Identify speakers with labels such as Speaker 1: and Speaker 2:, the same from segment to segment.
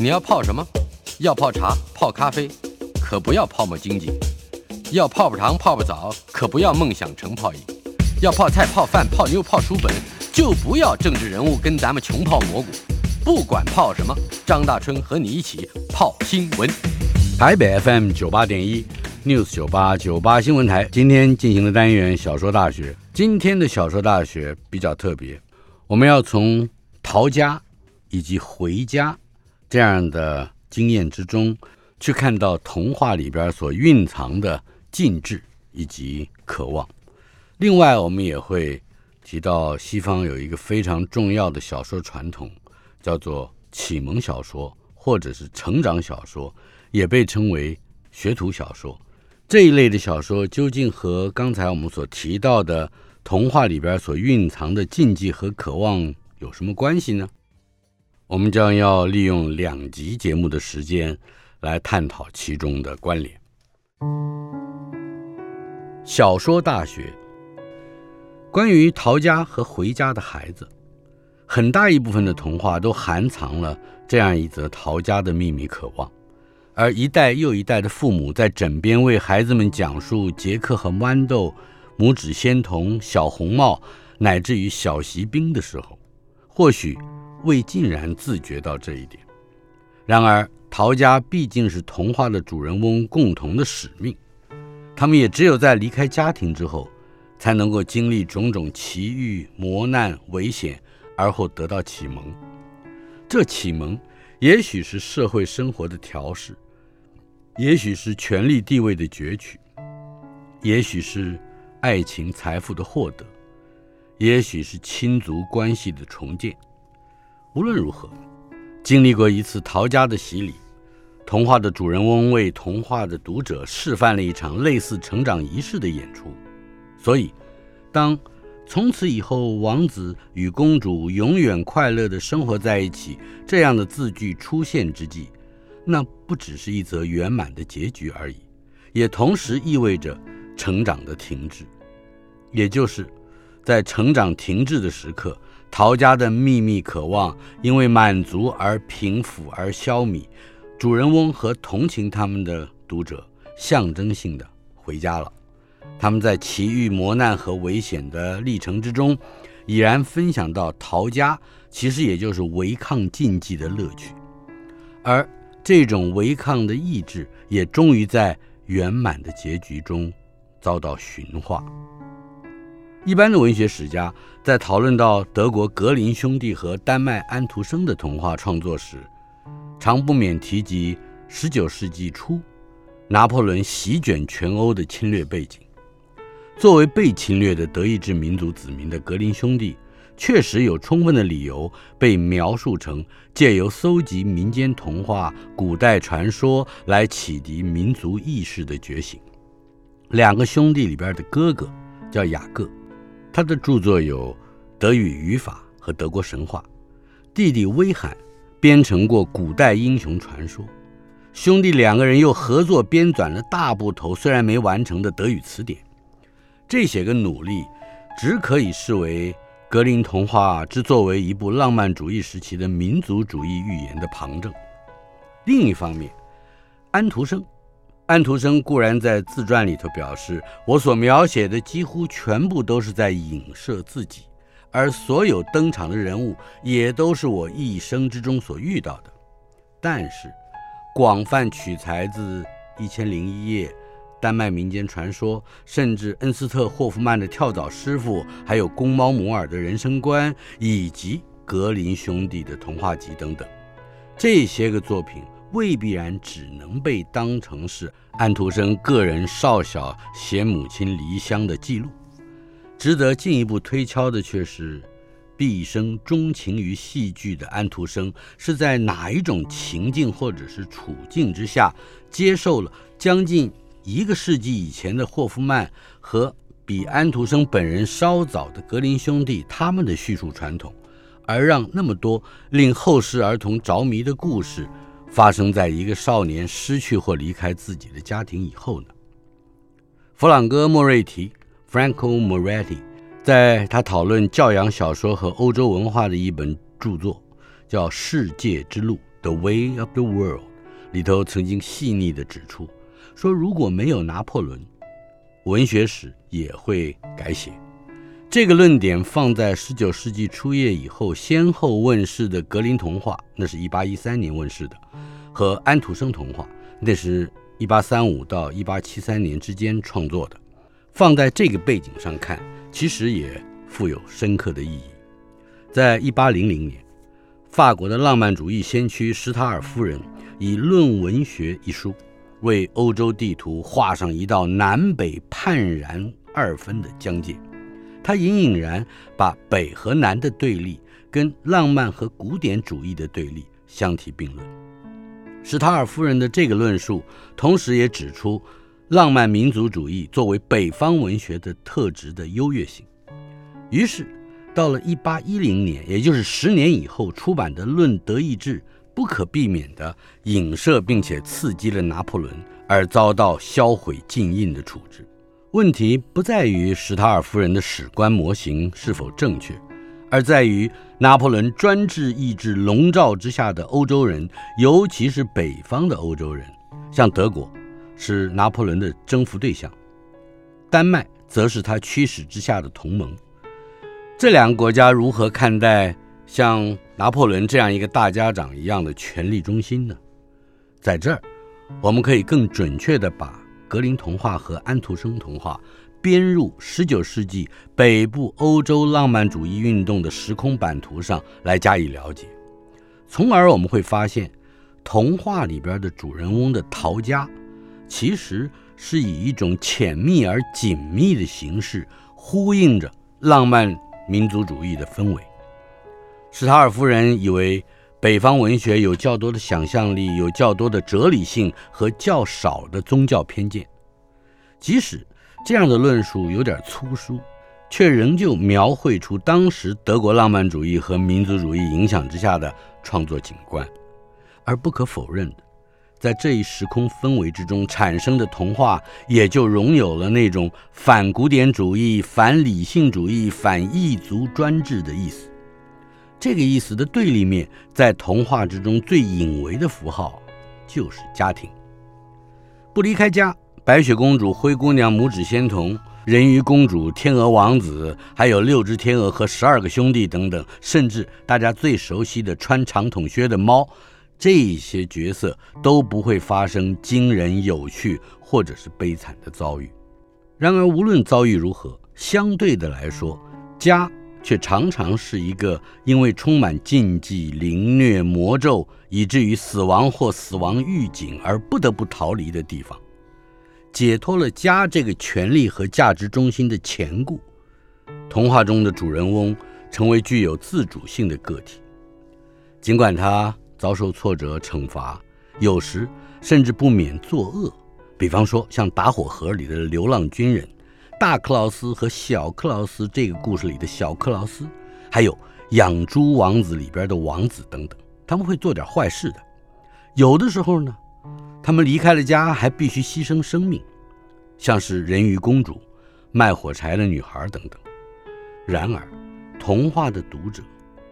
Speaker 1: 你要泡什么？要泡茶、泡咖啡，可不要泡沫经济；要泡泡糖、泡泡澡，可不要梦想成泡影；要泡菜、泡饭、泡妞、泡书本，就不要政治人物跟咱们穷泡蘑菇。不管泡什么，张大春和你一起泡新闻。
Speaker 2: 台北 FM 九八点一 News 九八九八新闻台，今天进行的单元小说大学。今天的小说大学比较特别，我们要从逃家以及回家这样的经验之中，去看到童话里边所蕴藏的禁制以及渴望。另外，我们也会提到西方有一个非常重要的小说传统，叫做启蒙小说或者是成长小说。也被称为学徒小说，这一类的小说究竟和刚才我们所提到的童话里边所蕴藏的禁忌和渴望有什么关系呢？我们将要利用两集节目的时间来探讨其中的关联。小说大学，关于逃家和回家的孩子，很大一部分的童话都含藏了这样一则逃家的秘密渴望。而一代又一代的父母在枕边为孩子们讲述杰克和豌豆、拇指仙童、小红帽，乃至于小锡兵的时候，或许未尽然自觉到这一点。然而，陶家毕竟是童话的主人翁共同的使命，他们也只有在离开家庭之后，才能够经历种种奇遇、磨难、危险，而后得到启蒙。这启蒙，也许是社会生活的调试。也许是权力地位的攫取，也许是爱情财富的获得，也许是亲族关系的重建。无论如何，经历过一次逃家的洗礼，童话的主人翁为童话的读者示范了一场类似成长仪式的演出。所以，当从此以后王子与公主永远快乐地生活在一起这样的字句出现之际，那不只是一则圆满的结局而已，也同时意味着成长的停滞。也就是，在成长停滞的时刻，陶家的秘密渴望因为满足而平复而消弭，主人翁和同情他们的读者象征性的回家了。他们在奇遇磨难和危险的历程之中，已然分享到陶家其实也就是违抗禁忌的乐趣，而。这种违抗的意志，也终于在圆满的结局中遭到驯化。一般的文学史家在讨论到德国格林兄弟和丹麦安徒生的童话创作时，常不免提及19世纪初拿破仑席卷全欧的侵略背景。作为被侵略的德意志民族子民的格林兄弟。确实有充分的理由被描述成借由搜集民间童话、古代传说来启迪民族意识的觉醒。两个兄弟里边的哥哥叫雅各，他的著作有德语语法和德国神话；弟弟威罕编成过古代英雄传说。兄弟两个人又合作编纂了大部头虽然没完成的德语词典。这些个努力只可以视为。格林童话之作为一部浪漫主义时期的民族主义寓言的旁证。另一方面，安徒生，安徒生固然在自传里头表示，我所描写的几乎全部都是在影射自己，而所有登场的人物也都是我一生之中所遇到的。但是，广泛取材自《一千零一夜》。丹麦民间传说，甚至恩斯特·霍夫曼的跳蚤师傅，还有公猫摩尔的人生观，以及格林兄弟的童话集等等，这些个作品未必然只能被当成是安徒生个人少小携母亲离乡的记录。值得进一步推敲的却是，毕生钟情于戏剧的安徒生是在哪一种情境或者是处境之下，接受了将近。一个世纪以前的霍夫曼和比安徒生本人稍早的格林兄弟，他们的叙述传统，而让那么多令后世儿童着迷的故事发生在一个少年失去或离开自己的家庭以后呢？弗朗哥·莫瑞提 （Franco Moretti） 在他讨论教养小说和欧洲文化的一本著作，叫《世界之路》The Way of the World》里头曾经细腻地指出，说如果没有拿破仑，文学史也会改写。这个论点放在十九世纪初叶以后先后问世的格林童话，那是一八一三年问世的，和安徒生童话，那是一八三五到一八七三年之间创作的，放在这个背景上看，其实也富有深刻的意义。在一八零零年，法国的浪漫主义先驱施塔尔夫人以《论文学》一书，为欧洲地图画上一道南北判然二分的疆界。他隐隐然把北和南的对立跟浪漫和古典主义的对立相提并论。史塔尔夫人的这个论述，同时也指出浪漫民族主义作为北方文学的特质的优越性。于是，到了1810年，也就是十年以后出版的《论德意志》，不可避免地影射并且刺激了拿破仑，而遭到销毁禁印的处置。问题不在于史塔尔夫人的史观模型是否正确，而在于拿破仑专制意志笼罩之下的欧洲人，尤其是北方的欧洲人，像德国是拿破仑的征服对象，丹麦则是他驱使之下的同盟。这两个国家如何看待像拿破仑这样一个大家长一样的权力中心呢？在这儿，我们可以更准确地把。格林童话和安徒生童话编入19世纪北部欧洲浪漫主义运动的时空版图上来加以了解，从而我们会发现，童话里边的主人翁的陶家，其实是以一种浅密而紧密的形式呼应着浪漫民族主义的氛围。史塔尔夫人以为。北方文学有较多的想象力，有较多的哲理性和较少的宗教偏见。即使这样的论述有点粗疏，却仍旧描绘出当时德国浪漫主义和民族主义影响之下的创作景观。而不可否认的，在这一时空氛围之中产生的童话，也就拥有了那种反古典主义、反理性主义、反异族专制的意思。这个意思的对立面，在童话之中最隐微的符号，就是家庭。不离开家，白雪公主、灰姑娘、拇指仙童、人鱼公主、天鹅王子，还有六只天鹅和十二个兄弟等等，甚至大家最熟悉的穿长筒靴的猫，这些角色都不会发生惊人、有趣或者是悲惨的遭遇。然而，无论遭遇如何，相对的来说，家。却常常是一个因为充满禁忌、凌虐、魔咒，以至于死亡或死亡预警而不得不逃离的地方。解脱了家这个权力和价值中心的钳固，童话中的主人翁成为具有自主性的个体。尽管他遭受挫折、惩罚，有时甚至不免作恶，比方说像打火盒里的流浪军人。大克劳斯和小克劳斯这个故事里的小克劳斯，还有养猪王子里边的王子等等，他们会做点坏事的。有的时候呢，他们离开了家还必须牺牲生命，像是人鱼公主、卖火柴的女孩等等。然而，童话的读者，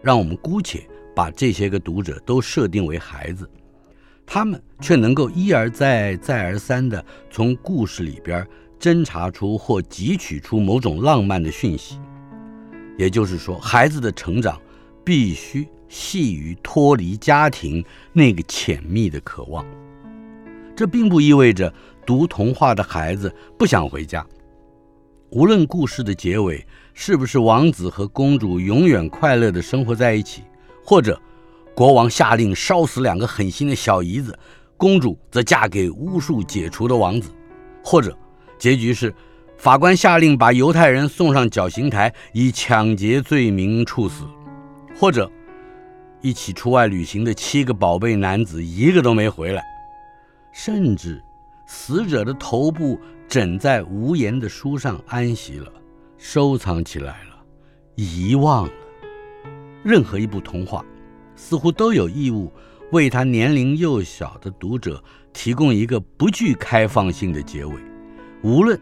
Speaker 2: 让我们姑且把这些个读者都设定为孩子，他们却能够一而再、再而三地从故事里边。侦查出或汲取出某种浪漫的讯息，也就是说，孩子的成长必须系于脱离家庭那个浅密的渴望。这并不意味着读童话的孩子不想回家。无论故事的结尾是不是王子和公主永远快乐地生活在一起，或者国王下令烧死两个狠心的小姨子，公主则嫁给巫术解除的王子，或者。结局是，法官下令把犹太人送上绞刑台，以抢劫罪名处死；或者，一起出外旅行的七个宝贝男子一个都没回来；甚至，死者的头部枕在无言的书上安息了，收藏起来了，遗忘了。任何一部童话，似乎都有义务为他年龄幼小的读者提供一个不具开放性的结尾。无论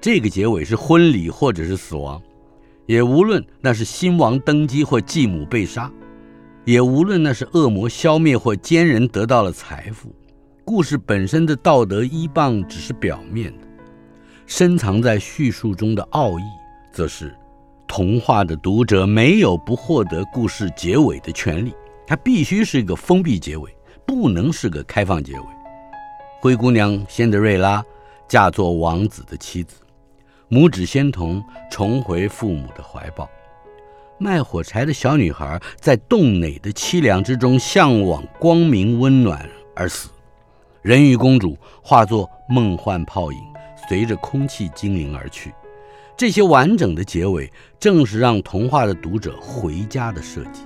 Speaker 2: 这个结尾是婚礼或者是死亡，也无论那是新王登基或继母被杀，也无论那是恶魔消灭或奸人得到了财富，故事本身的道德依傍只是表面的，深藏在叙述中的奥义，则是童话的读者没有不获得故事结尾的权利，它必须是一个封闭结尾，不能是个开放结尾。灰姑娘仙德瑞拉嫁作王子的妻子，拇指仙童重回父母的怀抱。卖火柴的小女孩在冻馁的凄凉之中向往光明温暖而死，人鱼公主化作梦幻泡影，随着空气精灵而去。这些完整的结尾，正是让童话的读者回家的设计。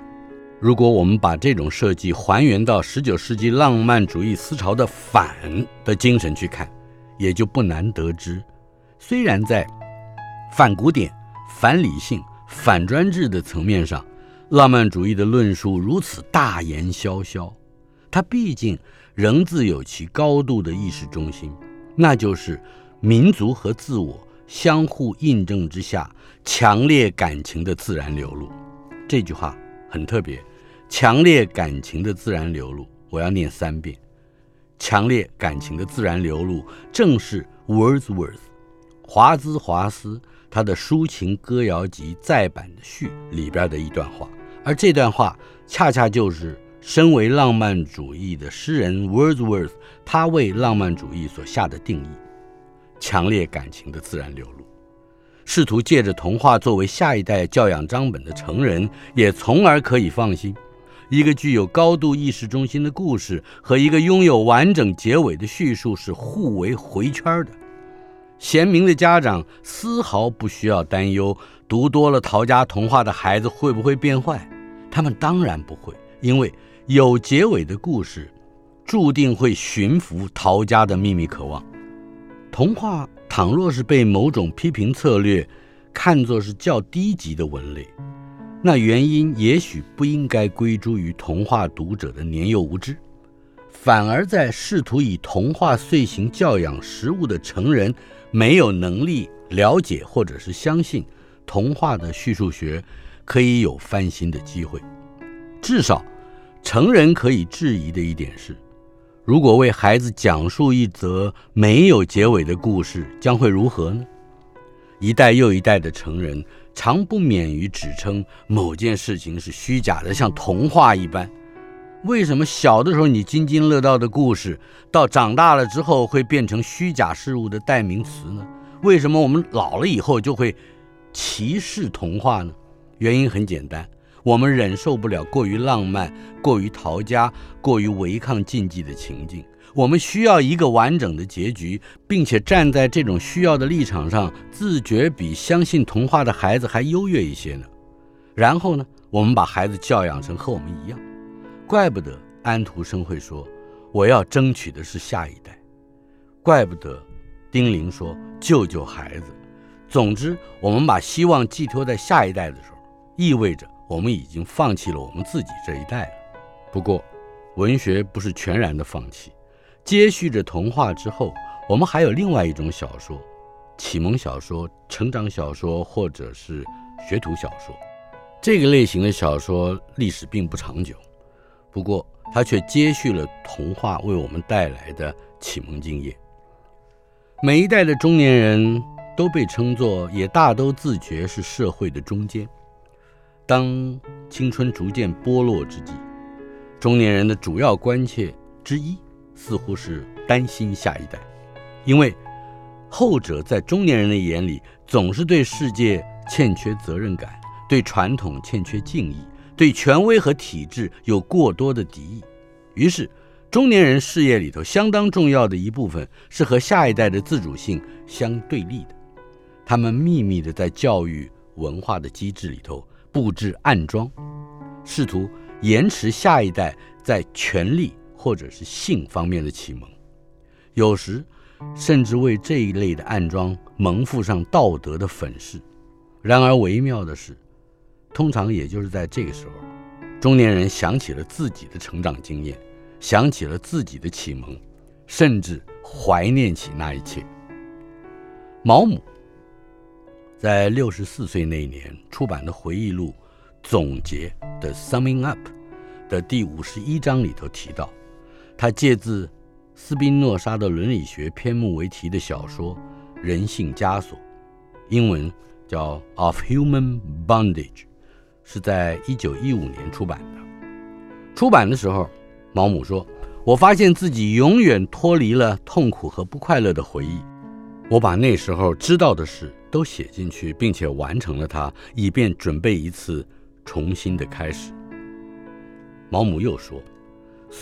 Speaker 2: 如果我们把这种设计还原到十九世纪浪漫主义思潮的反的精神去看，也就不难得知，虽然在反古典、反理性。反专制的层面上，浪漫主义的论述如此大言萧萧，它毕竟仍自有其高度的意识中心，那就是民族和自我相互印证之下强烈感情的自然流露。这句话很特别，强烈感情的自然流露，我要念三遍。强烈感情的自然流露，正是 Wordsworth 华兹华斯。他的抒情歌谣集再版的序里边的一段话，而这段话恰恰就是身为浪漫主义的诗人 Wordsworth 他为浪漫主义所下的定义：强烈感情的自然流露。试图借着童话作为下一代教养章本的成人，也从而可以放心，一个具有高度意识中心的故事和一个拥有完整结尾的叙述是互为回圈的。贤明的家长丝毫不需要担忧，读多了陶家童话的孩子会不会变坏？他们当然不会，因为有结尾的故事，注定会驯服陶家的秘密渴望。童话倘若是被某种批评策略看作是较低级的文类，那原因也许不应该归诸于童话读者的年幼无知。反而在试图以童话遂行教养食物的成人，没有能力了解或者是相信童话的叙述学，可以有翻新的机会。至少，成人可以质疑的一点是：如果为孩子讲述一则没有结尾的故事，将会如何呢？一代又一代的成人，常不免于指称某件事情是虚假的，像童话一般。为什么小的时候你津津乐道的故事，到长大了之后会变成虚假事物的代名词呢？为什么我们老了以后就会歧视童话呢？原因很简单，我们忍受不了过于浪漫、过于逃家、过于违抗禁忌的情境。我们需要一个完整的结局，并且站在这种需要的立场上，自觉比相信童话的孩子还优越一些呢。然后呢，我们把孩子教养成和我们一样。怪不得安徒生会说：“我要争取的是下一代。”怪不得丁玲说：“救救孩子。”总之，我们把希望寄托在下一代的时候，意味着我们已经放弃了我们自己这一代了。不过，文学不是全然的放弃。接续着童话之后，我们还有另外一种小说——启蒙小说、成长小说，或者是学徒小说。这个类型的小说历史并不长久。不过，它却接续了童话为我们带来的启蒙经验。每一代的中年人都被称作，也大都自觉是社会的中坚。当青春逐渐剥落之际，中年人的主要关切之一，似乎是担心下一代，因为后者在中年人的眼里，总是对世界欠缺责任感，对传统欠缺敬意。对权威和体制有过多的敌意，于是中年人事业里头相当重要的一部分是和下一代的自主性相对立的。他们秘密地在教育文化的机制里头布置暗桩，试图延迟下一代在权力或者是性方面的启蒙，有时甚至为这一类的暗桩蒙附上道德的粉饰。然而微妙的是。通常也就是在这个时候，中年人想起了自己的成长经验，想起了自己的启蒙，甚至怀念起那一切。毛姆在六十四岁那年出版的回忆录总结的《Summing Up》，的第五十一章里头提到，他借自斯宾诺莎的伦理学篇目为题的小说《人性枷锁》，英文叫《Of Human Bondage》，是在一九一五年出版的。出版的时候，毛姆说：“我发现自己永远脱离了痛苦和不快乐的回忆。我把那时候知道的事都写进去，并且完成了它，以便准备一次重新的开始。”毛姆又说：“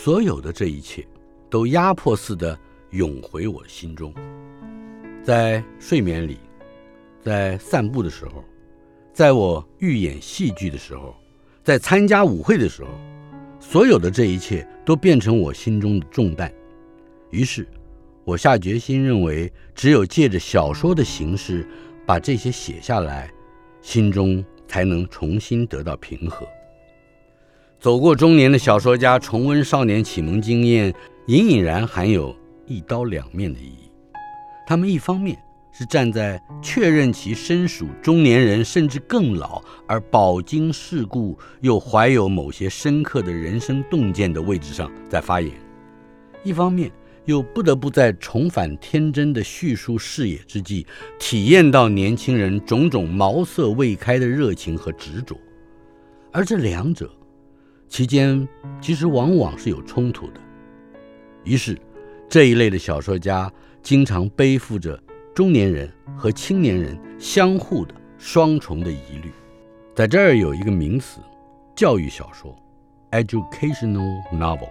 Speaker 2: 所有的这一切。”都压迫似的涌回我心中，在睡眠里，在散步的时候，在我预演戏剧的时候，在参加舞会的时候，所有的这一切都变成我心中的重担。于是，我下决心认为，只有借着小说的形式把这些写下来，心中才能重新得到平和。走过中年的小说家重温少年启蒙经验。隐隐然含有一刀两面的意义。他们一方面是站在确认其身属中年人甚至更老而饱经世故又怀有某些深刻的人生洞见的位置上在发言，一方面又不得不在重返天真的叙述视野之际，体验到年轻人种种茅塞未开的热情和执着。而这两者其间其实往往是有冲突的。于是，这一类的小说家经常背负着中年人和青年人相互的双重的疑虑。在这儿有一个名词，教育小说 （educational novel），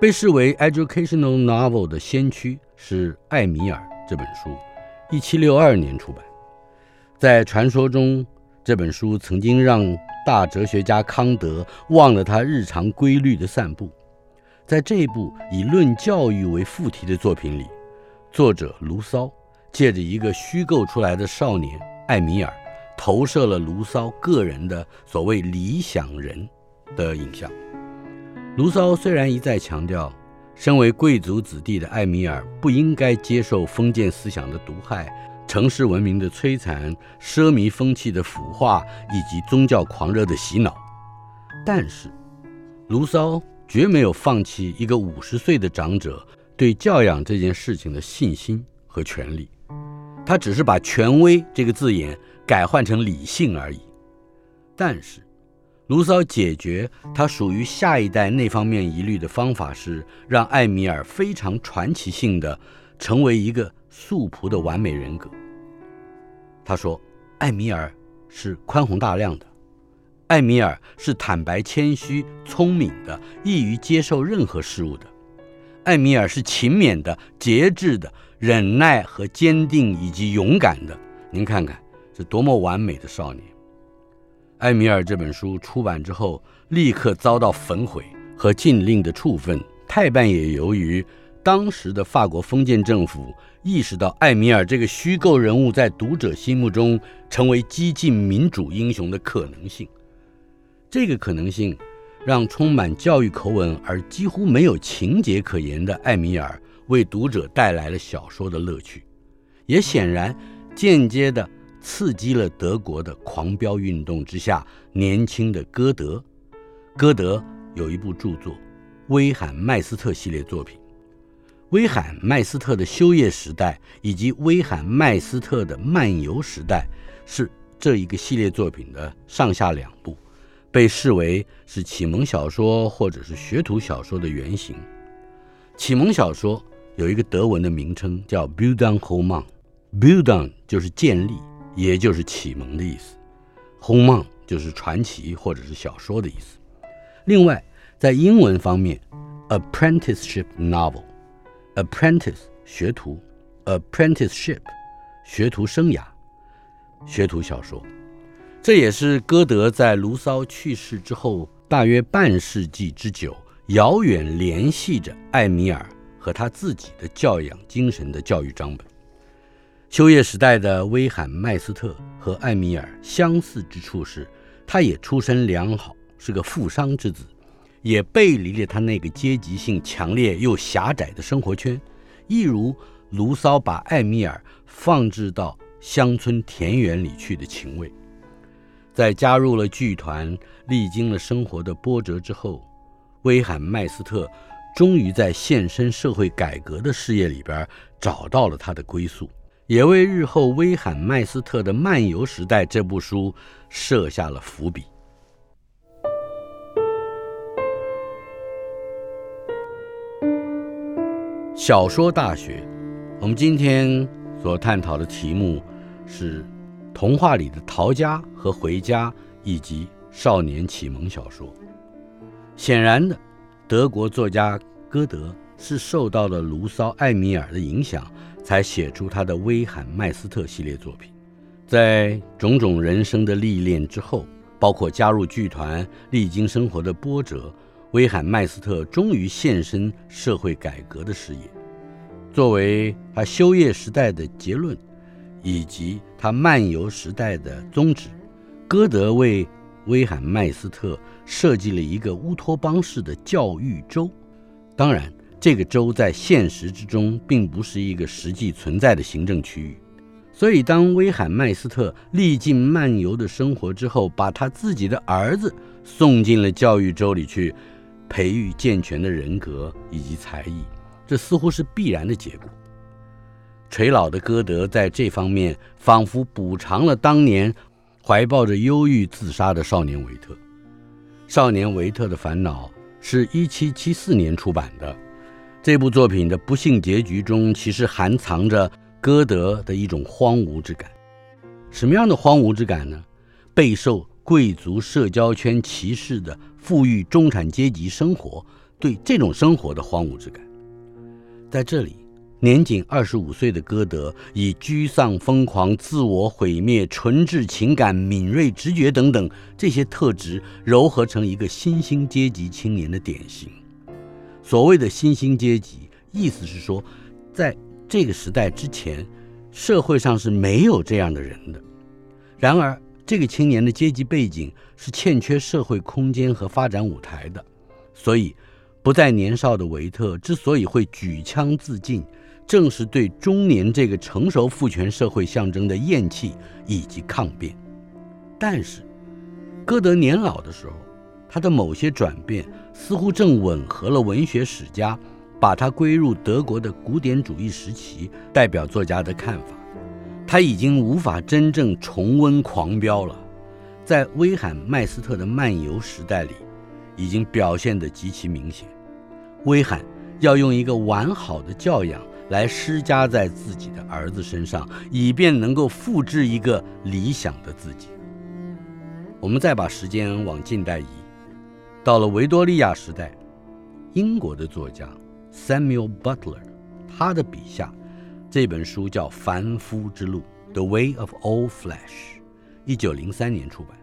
Speaker 2: 被视为 educational novel 的先驱是《艾米尔》这本书，一七六二年出版。在传说中，这本书曾经让大哲学家康德忘了他日常规律的散步。在这部以论教育为副题的作品里，作者卢骚借着一个虚构出来的少年艾米尔，投射了卢骚个人的所谓理想人的影像。卢骚虽然一再强调，身为贵族子弟的艾米尔不应该接受封建思想的毒害、城市文明的摧残、奢靡风气的腐化以及宗教狂热的洗脑，但是卢骚。绝没有放弃一个五十岁的长者对教养这件事情的信心和权利，他只是把“权威”这个字眼改换成“理性”而已。但是，卢骚解决他属于下一代那方面疑虑的方法是让艾米尔非常传奇性的成为一个素朴的完美人格。他说，艾米尔是宽宏大量的。艾米尔是坦白、谦虚、聪明的，易于接受任何事物的。艾米尔是勤勉的、节制的、忍耐和坚定以及勇敢的。您看看，是多么完美的少年！艾米尔这本书出版之后，立刻遭到焚毁和禁令的处分。泰半也由于当时的法国封建政府意识到艾米尔这个虚构人物在读者心目中成为激进民主英雄的可能性。这个可能性，让充满教育口吻而几乎没有情节可言的艾米尔为读者带来了小说的乐趣，也显然间接地刺激了德国的狂飙运动之下年轻的歌德。歌德有一部著作《威罕麦斯特》系列作品，《威罕麦斯特的休业时代》以及《威罕麦斯特的漫游时代》是这一个系列作品的上下两部。被视为是启蒙小说或者是学徒小说的原型。启蒙小说有一个德文的名称叫 Bildungsroman，Bildung 就是建立，也就是启蒙的意思 h o m a n 就是传奇或者是小说的意思。另外，在英文方面，apprenticeship Novel Apprentice 学徒，apprenticeship 学徒生涯，学徒小说。这也是歌德在卢骚去世之后大约半世纪之久，遥远联系着艾米尔和他自己的教养精神的教育章本。休业时代的威罕麦斯特和艾米尔相似之处是，他也出身良好，是个富商之子，也背离了他那个阶级性强烈又狭窄的生活圈，一如卢骚把艾米尔放置到乡村田园里去的情味。在加入了剧团，历经了生活的波折之后，威罕麦斯特终于在献身社会改革的事业里边找到了他的归宿，也为日后威罕麦斯特的《漫游时代》这部书设下了伏笔。小说大学，我们今天所探讨的题目是童话里的逃家和回家，以及少年启蒙小说。显然的，德国作家歌德是受到了卢骚、艾米尔的影响，才写出他的《威罕麦斯特》系列作品。在种种人生的历练之后，包括加入剧团、历经生活的波折。威罕麦斯特终于现身社会改革的事业，作为他修业时代的结论，以及他漫游时代的宗旨，歌德为威罕麦斯特设计了一个乌托邦式的教育州。当然，这个州在现实之中并不是一个实际存在的行政区域。所以，当威罕麦斯特历尽漫游的生活之后，把他自己的儿子送进了教育州里去。培育健全的人格以及才艺，这似乎是必然的结果。垂老的歌德在这方面仿佛补偿了当年怀抱着忧郁自杀的少年维特。少年维特的烦恼是一七七四年出版的，这部作品的不幸结局中，其实含藏着歌德的一种荒芜之感。什么样的荒芜之感呢？备受贵族社交圈歧视的富裕中产阶级生活，对这种生活的荒芜之感，在这里，年仅二十五岁的歌德以沮丧、疯狂、自我毁灭、纯挚情感、敏锐直觉等等这些特质，糅合成一个新兴阶级青年的典型。所谓的新兴阶级，意思是说，在这个时代之前，社会上是没有这样的人的。然而，这个青年的阶级背景是欠缺社会空间和发展舞台的，所以不再年少的维特之所以会举枪自尽，正是对中年这个成熟父权社会象征的厌弃以及抗辩。但是，歌德年老的时候，他的某些转变似乎正吻合了文学史家把他归入德国的古典主义时期代表作家的看法。他已经无法真正重温狂飙了，在威罕麦斯特的漫游时代里，已经表现得极其明显。威罕要用一个完好的教养来施加在自己的儿子身上，以便能够复制一个理想的自己。我们再把时间往近代移，到了维多利亚时代，英国的作家 Samuel Butler，他的笔下。这本书叫《凡夫之路》（The Way of All Flesh），一九零三年出版。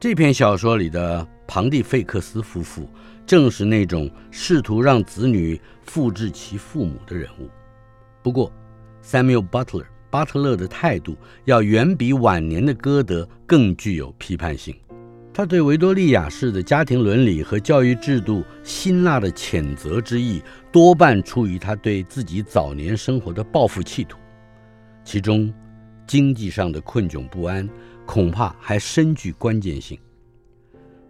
Speaker 2: 这篇小说里的庞蒂费克斯夫妇，正是那种试图让子女复制其父母的人物。不过，Samuel Butler 巴特勒的态度要远比晚年的歌德更具有批判性。他对维多利亚式的家庭伦理和教育制度辛辣的谴责之意，多半出于他对自己早年生活的报复企图。其中，经济上的困窘不安恐怕还深具关键性。《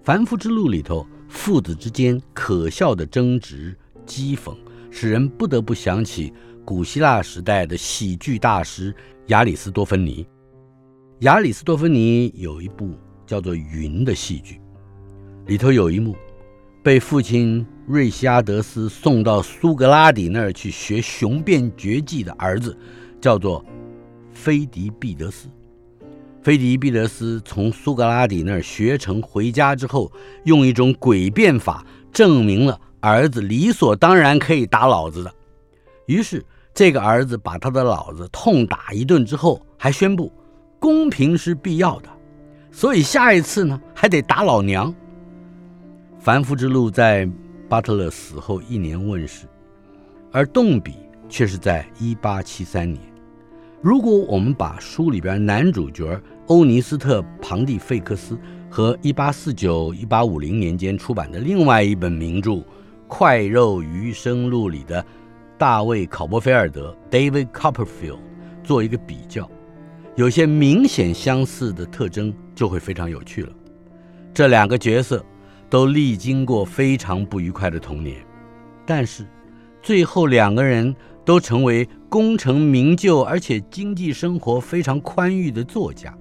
Speaker 2: 凡夫之路》里头，父子之间可笑的争执、讥讽，使人不得不想起古希腊时代的喜剧大师亚里斯多芬尼。亚里斯多芬尼有一部。叫做《云》的戏剧，里头有一幕，被父亲瑞西阿德斯送到苏格拉底那儿去学雄辩绝技的儿子，叫做菲迪毕德斯。菲迪毕德斯从苏格拉底那儿学成回家之后，用一种诡辩法证明了儿子理所当然可以打老子的。于是，这个儿子把他的老子痛打一顿之后，还宣布公平是必要的。所以下一次呢，还得打老娘。凡夫之路在巴特勒死后一年问世，而动笔却是在一八七三年。如果我们把书里边男主角欧尼斯特·庞蒂费克斯和一八四九、一八五零年间出版的另外一本名著《快肉余生录》里的大卫·考波菲尔德 （David Copperfield） 做一个比较。有些明显相似的特征就会非常有趣了。这两个角色都历经过非常不愉快的童年，但是最后两个人都成为功成名就，而且经济生活非常宽裕的作家。《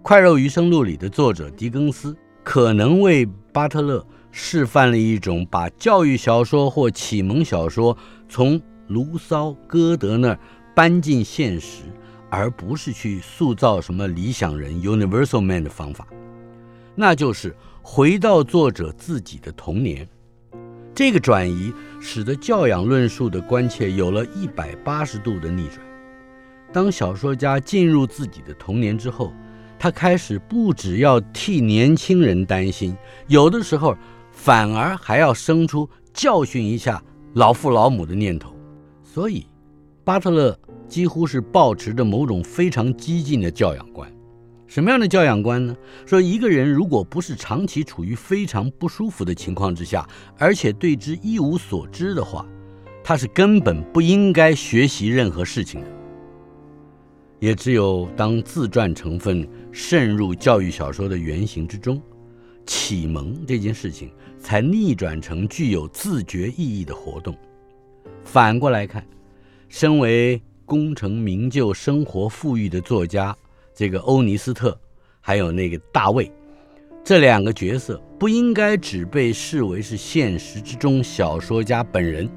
Speaker 2: 快肉余生录》里的作者狄更斯可能为巴特勒示范了一种把教育小说或启蒙小说从卢梭、歌德那儿搬进现实，而不是去塑造什么理想人 （Universal Man） 的方法，那就是回到作者自己的童年。这个转移使得教养论述的关切有了一百八十度的逆转。当小说家进入自己的童年之后，他开始不只要替年轻人担心，有的时候反而还要生出教训一下老父老母的念头。所以，巴特勒。几乎是保持着某种非常激进的教养观。什么样的教养观呢？说一个人如果不是长期处于非常不舒服的情况之下，而且对之一无所知的话，他是根本不应该学习任何事情的。也只有当自传成分渗入教育小说的原型之中，启蒙这件事情才逆转成具有自觉意义的活动。反过来看，身为功成名就、生活富裕的作家，这个欧尼斯特，还有那个大卫，这两个角色不应该只被视为是现实之中小说家本人。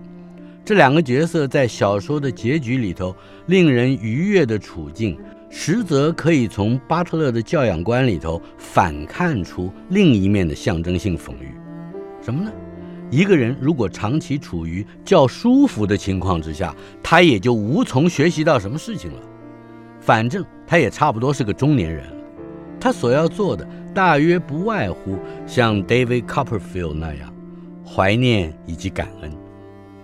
Speaker 2: 这两个角色在小说的结局里头令人愉悦的处境，实则可以从巴特勒的教养观里头反看出另一面的象征性讽喻。什么呢？一个人如果长期处于较舒服的情况之下，他也就无从学习到什么事情了。反正他也差不多是个中年人了，他所要做的大约不外乎像 David Copperfield 那样，怀念以及感恩。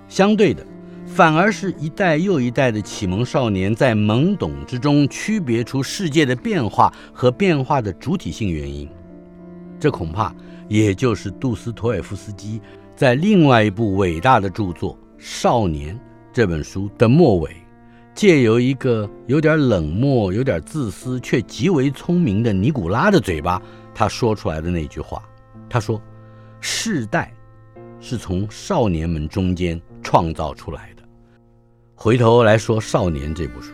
Speaker 2: 相对的，反而是一代又一代的启蒙少年在懵懂之中区别出世界的变化和变化的主体性原因。这恐怕也就是杜斯妥也夫斯基。在另外一部伟大的著作《少年》这本书的末尾，借由一个有点冷漠、有点自私却极为聪明的尼古拉的嘴巴，他说出来的那句话：“他说，世代是从少年们中间创造出来的。”回头来说，《少年》这部书，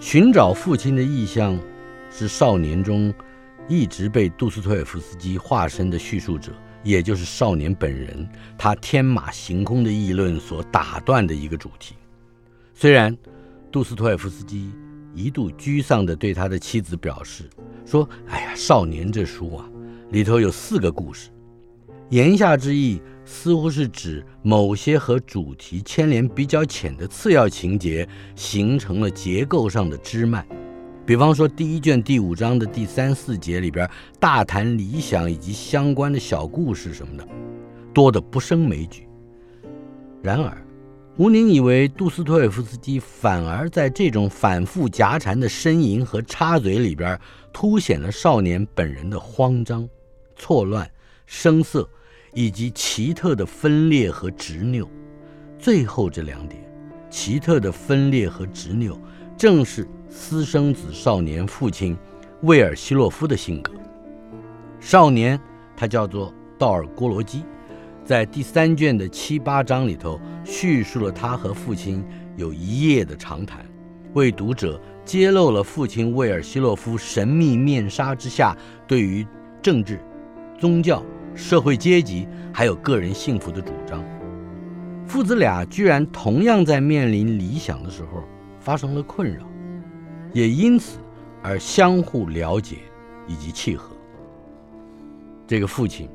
Speaker 2: 寻找父亲的意象，是《少年》中一直被杜斯妥也夫斯基化身的叙述者。也就是少年本人，他天马行空的议论所打断的一个主题。虽然杜斯妥也夫斯基一度沮丧地对他的妻子表示说：“哎呀，少年这书啊，里头有四个故事。”言下之意似乎是指某些和主题牵连比较浅的次要情节形成了结构上的枝蔓。比方说，第一卷第五章的第三四节里边大谈理想以及相关的小故事什么的，多得不胜枚举。然而，吴宁以为杜斯妥也夫斯基反而在这种反复夹缠的呻吟和插嘴里边，凸显了少年本人的慌张、错乱、声色以及奇特的分裂和执拗。最后这两点，奇特的分裂和执拗，正是。私生子少年父亲魏尔希洛夫的性格，少年他叫做道尔郭罗基，在第三卷的七八章里头叙述了他和父亲有一夜的长谈，为读者揭露了父亲魏尔希洛夫神秘面纱之下对于政治、宗教、社会阶级还有个人幸福的主张。父子俩居然同样在面临理想的时候发生了困扰。也因此而相互了解以及契合。这个父亲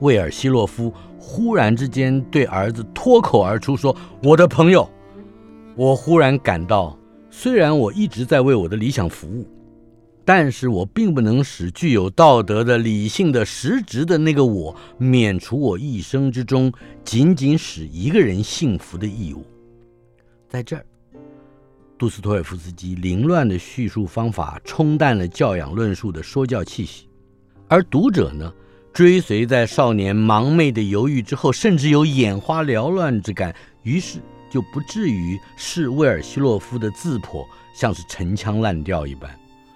Speaker 2: 魏尔希洛夫忽然之间对儿子脱口而出说：“我的朋友，我忽然感到，虽然我一直在为我的理想服务，但是我并不能使具有道德的、理性的、实质的那个我免除我一生之中仅仅使一个人幸福的义务。”在这儿。杜斯妥也夫斯基凌乱的叙述方法冲淡了教养论述的说教气息，而读者呢，追随在少年盲昧的犹豫之后，甚至有眼花缭乱之感，于是就不至于视魏尔希洛夫的自剖像是陈腔滥调一般，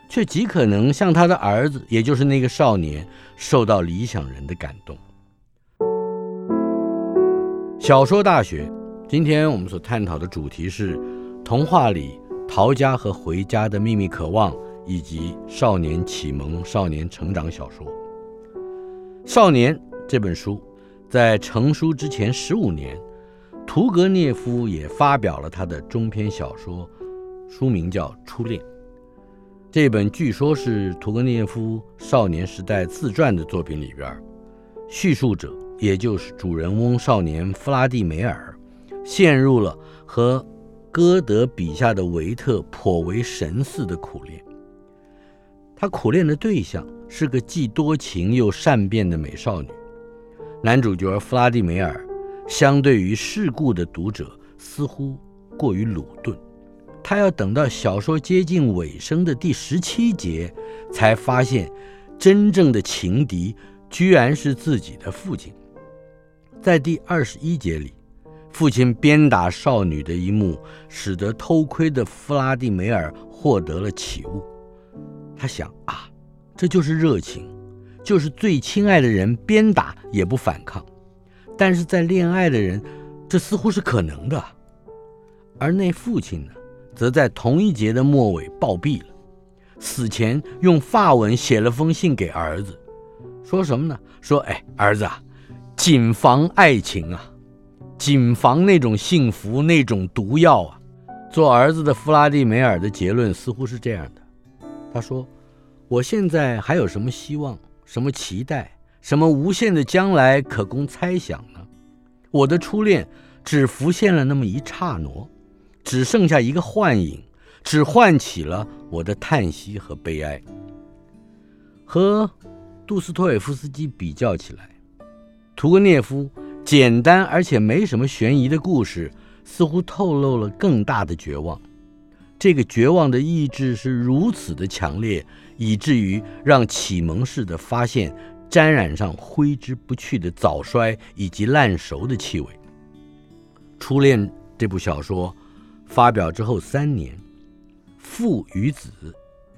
Speaker 2: 却极可能像他的儿子，也就是那个少年，受到理想人的感动。小说大学，今天我们所探讨的主题是童话里逃家和回家的秘密渴望，以及少年启蒙、少年成长小说。《少年》这本书在成书之前十五年，屠格涅夫也发表了他的中篇小说，书名叫《初恋》。这本据说是屠格涅夫少年时代自传的作品里边，叙述者也就是主人翁少年弗拉蒂梅尔，陷入了和歌德笔下的维特颇为神似的苦恋。他苦恋的对象是个既多情又善变的美少女。男主角弗拉蒂梅尔相对于世故的读者，似乎过于鲁钝。他要等到小说接近尾声的第十七节，才发现真正的情敌居然是自己的父亲。在第二十一节里，父亲鞭打少女的一幕，使得偷窥的弗拉蒂梅尔获得了启悟。他想啊，这就是热情，就是最亲爱的人鞭打也不反抗。但是在恋爱的人，这似乎是可能的。而那父亲呢？则在同一节的末尾暴毙了，死前用法文写了封信给儿子，说什么呢？说：“哎，儿子啊，谨防爱情啊，谨防那种幸福，那种毒药啊。”做儿子的弗拉蒂梅尔的结论似乎是这样的：他说：“我现在还有什么希望，什么期待，什么无限的将来可供猜想呢？我的初恋只浮现了那么一刹那。”只剩下一个幻影，只唤起了我的叹息和悲哀。和杜斯托耶夫斯基比较起来，屠格涅夫简单而且没什么悬疑的故事，似乎透露了更大的绝望。这个绝望的意志是如此的强烈，以至于让启蒙式的发现沾染上挥之不去的早衰以及烂熟的气味。《初恋》这部小说。发表之后三年，《父与子》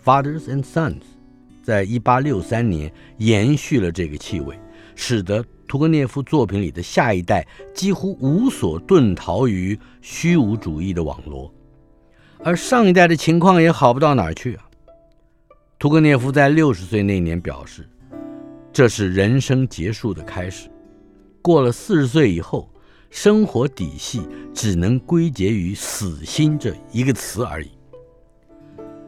Speaker 2: （Fathers and Sons） 在一八六三年延续了这个气味，使得屠格涅夫作品里的下一代几乎无所遁逃于虚无主义的网罗，而上一代的情况也好不到哪儿去啊。屠格涅夫在六十岁那年表示，这是人生结束的开始。过了四十岁以后。生活底细只能归结于“死心”这一个词而已。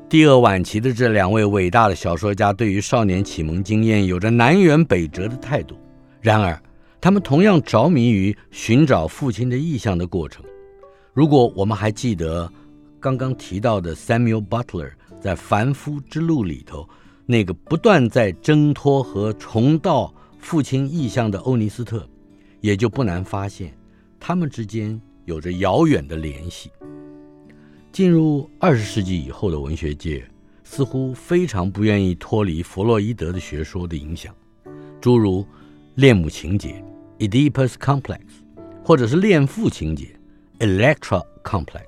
Speaker 2: 第二晚期的这两位伟大的小说家，对于少年启蒙经验有着南辕北辙的态度。然而，他们同样着迷于寻找父亲的意象的过程。如果我们还记得刚刚提到的 Samuel Butler 在《凡夫之路》里头那个不断在挣脱和重蹈父亲意象的欧尼斯特，也就不难发现。他们之间有着遥远的联系。进入二十世纪以后的文学界，似乎非常不愿意脱离弗洛伊德的学说的影响，诸如恋母情结 （Oedipus complex） 或者是恋父情结 （Electra complex）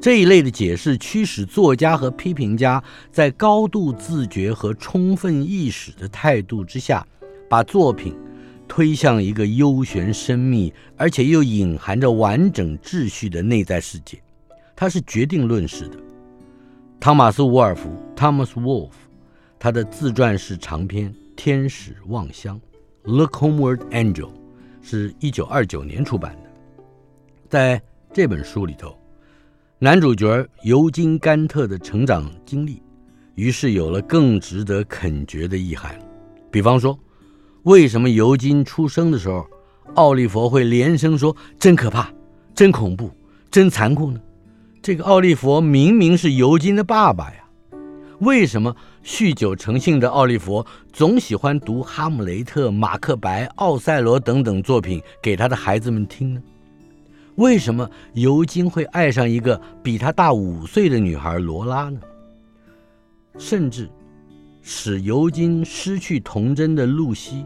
Speaker 2: 这一类的解释，驱使作家和批评家在高度自觉和充分意识的态度之下，把作品。推向一个幽玄深密，而且又隐含着完整秩序的内在世界，它是决定论式的。汤马斯·沃尔夫 （Thomas Wolfe） 他的自传式长篇《天使望乡》（Look Homeward, Angel） 是一九二九年出版的。在这本书里头，男主角尤金·甘特的成长经历，于是有了更值得肯决的意涵，比方说。为什么尤金出生的时候，奥利弗会连声说“真可怕，真恐怖，真残酷”呢？这个奥利弗明明是尤金的爸爸呀！为什么酗酒成性的奥利弗总喜欢读《哈姆雷特》《马克白》《奥赛罗》等等作品给他的孩子们听呢？为什么尤金会爱上一个比他大五岁的女孩罗拉呢？甚至使尤金失去童真的露西。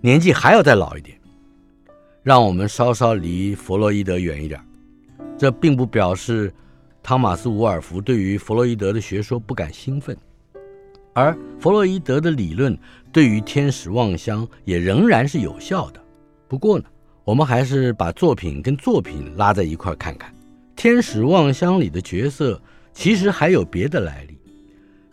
Speaker 2: 年纪还要再老一点，让我们稍稍离弗洛伊德远一点。这并不表示汤马斯·伍尔夫对于弗洛伊德的学说不感兴奋。而弗洛伊德的理论对于天使望乡也仍然是有效的。不过呢，我们还是把作品跟作品拉在一块看看。天使望乡里的角色其实还有别的来历。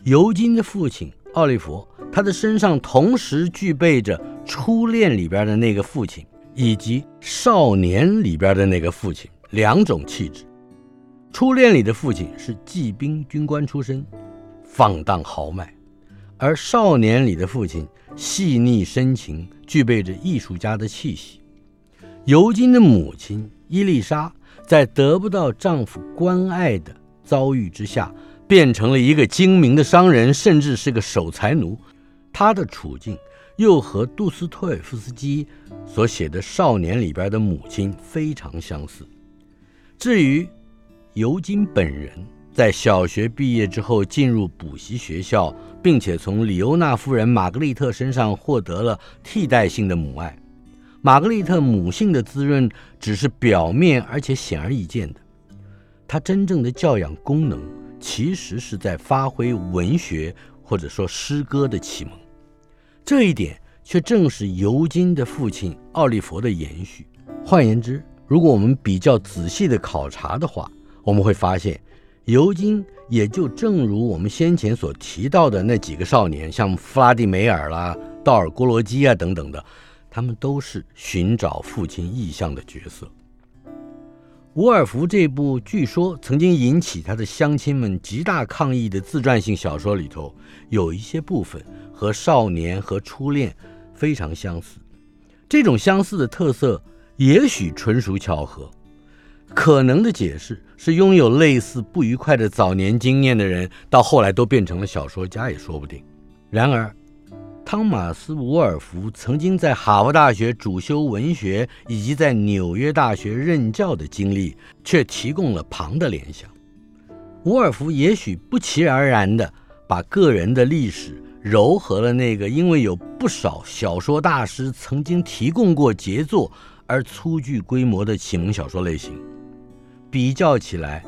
Speaker 2: 尤金的父亲奥利弗，他的身上同时具备着初恋里边的那个父亲，以及少年里边的那个父亲两种气质。初恋里的父亲是骑兵军官出身，放荡豪迈。而少年里的父亲细腻深情，具备着艺术家的气息。尤金的母亲伊丽莎在得不到丈夫关爱的遭遇之下，变成了一个精明的商人，甚至是个守财奴。她的处境又和杜斯托耶夫斯基所写的《少年》里边的母亲非常相似。至于尤金本人，在小学毕业之后，进入补习学校，并且从里欧娜夫人玛格丽特身上获得了替代性的母爱。玛格丽特母性的滋润只是表面，而且显而易见的。她真正的教养功能，其实是在发挥文学或者说诗歌的启蒙。这一点却正是尤金的父亲奥利弗的延续。换言之，如果我们比较仔细的考察的话，我们会发现。尤金也就正如我们先前所提到的那几个少年，像弗拉蒂梅尔啦、道尔郭罗基啊等等的，他们都是寻找父亲意向的角色。伍尔夫这部据说曾经引起他的乡亲们极大抗议的自传性小说里头，有一些部分和少年和初恋非常相似。这种相似的特色，也许纯属巧合。可能的解释是，拥有类似不愉快的早年经验的人，到后来都变成了小说家也说不定。然而，汤马斯·伍尔夫曾经在哈佛大学主修文学，以及在纽约大学任教的经历，却提供了旁的联想。伍尔夫也许不期而然地把个人的历史糅合了那个因为有不少小说大师曾经提供过杰作而粗具规模的启蒙小说类型。比较起来，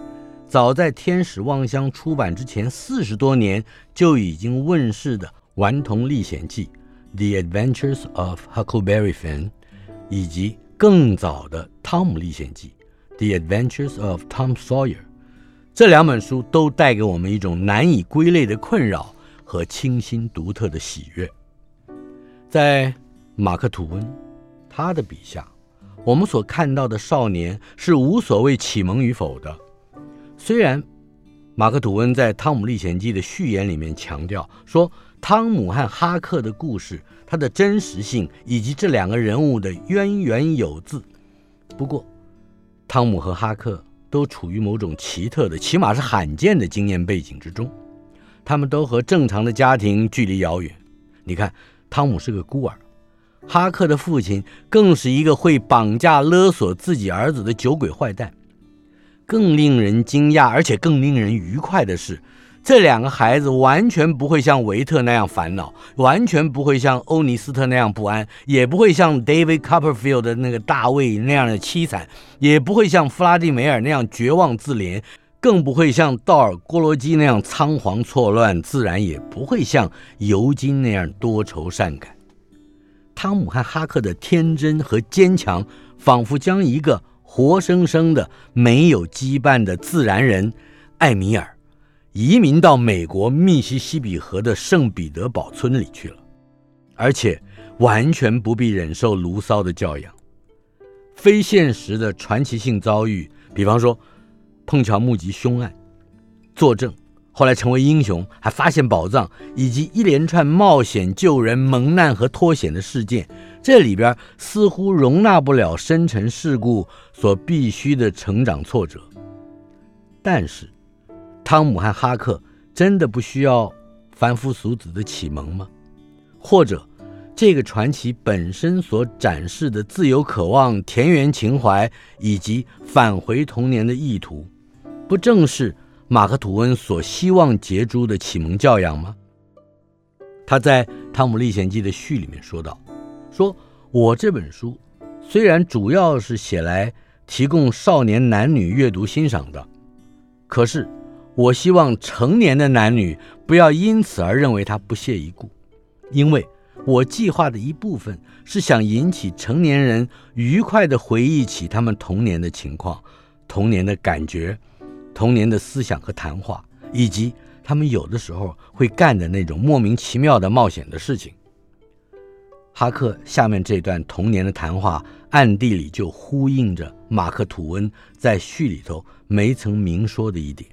Speaker 2: 早在《天使望乡》出版之前四十多年就已经问世的《顽童历险记》（The Adventures of Huckleberry Finn） 以及更早的《汤姆历险记》（The Adventures of Tom Sawyer） 这两本书都带给我们一种难以归类的困扰和清新独特的喜悦。在马克·吐温，他的笔下。我们所看到的少年是无所谓启蒙与否的。虽然马克·吐温在《汤姆历险记》的序言里面强调说，汤姆和哈克的故事，它的真实性以及这两个人物的渊源有自。不过，汤姆和哈克都处于某种奇特的，起码是罕见的经验背景之中。他们都和正常的家庭距离遥远。你看，汤姆是个孤儿。哈克的父亲更是一个会绑架勒索自己儿子的酒鬼坏蛋。更令人惊讶，而且更令人愉快的是，这两个孩子完全不会像维特那样烦恼，完全不会像欧尼斯特那样不安，也不会像 David Copperfield 的那个大卫那样的凄惨，也不会像弗拉蒂梅尔那样绝望自怜，更不会像道尔郭罗基那样仓皇错乱，自然也不会像尤金那样多愁善感。汤姆和哈克的天真和坚强，仿佛将一个活生生的、没有羁绊的自然人艾米尔，移民到美国密西西比河的圣彼得堡村里去了，而且完全不必忍受卢骚的教养。非现实的传奇性遭遇，比方说碰巧目击凶案、作证。后来成为英雄，还发现宝藏，以及一连串冒险救人、蒙难和脱险的事件，这里边似乎容纳不了深沉世故所必须的成长挫折。但是，汤姆和哈克真的不需要凡夫俗子的启蒙吗？或者，这个传奇本身所展示的自由渴望、田园情怀以及返回童年的意图，不正是？马克·吐温所希望结出的启蒙教养吗？他在《汤姆历险记》的序里面说道：“说我这本书虽然主要是写来提供少年男女阅读欣赏的，可是我希望成年的男女不要因此而认为他不屑一顾，因为我计划的一部分是想引起成年人愉快地回忆起他们童年的情况、童年的感觉、童年的思想和谈话，以及他们有的时候会干的那种莫名其妙的冒险的事情。哈克下面这段童年的谈话，暗地里就呼应着马克·吐温在序里头没曾明说的一点。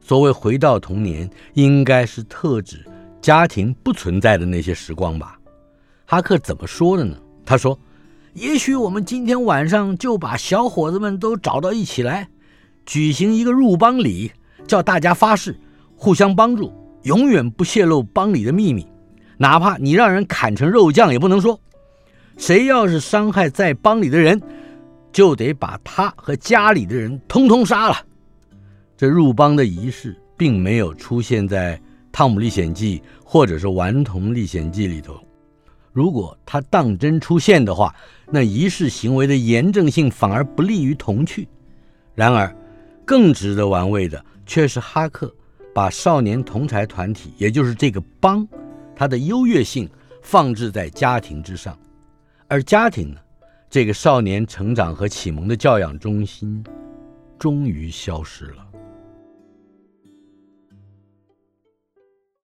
Speaker 2: 所谓回到童年，应该是特指家庭不存在的那些时光吧？哈克怎么说的呢？他说：“也许我们今天晚上就把小伙子们都找到一起来，举行一个入帮礼，叫大家发誓互相帮助，永远不泄露帮里的秘密，哪怕你让人砍成肉酱也不能说。谁要是伤害在帮里的人，就得把他和家里的人通通杀了。”这入帮的仪式并没有出现在《汤姆历险记》或者是《顽童历险记》里头。如果他当真出现的话，那仪式行为的严正性反而不利于童趣。然而，更值得玩味的却是哈克把少年同才团体，也就是这个帮，它的优越性放置在家庭之上，而家庭呢，这个少年成长和启蒙的教养中心，终于消失了。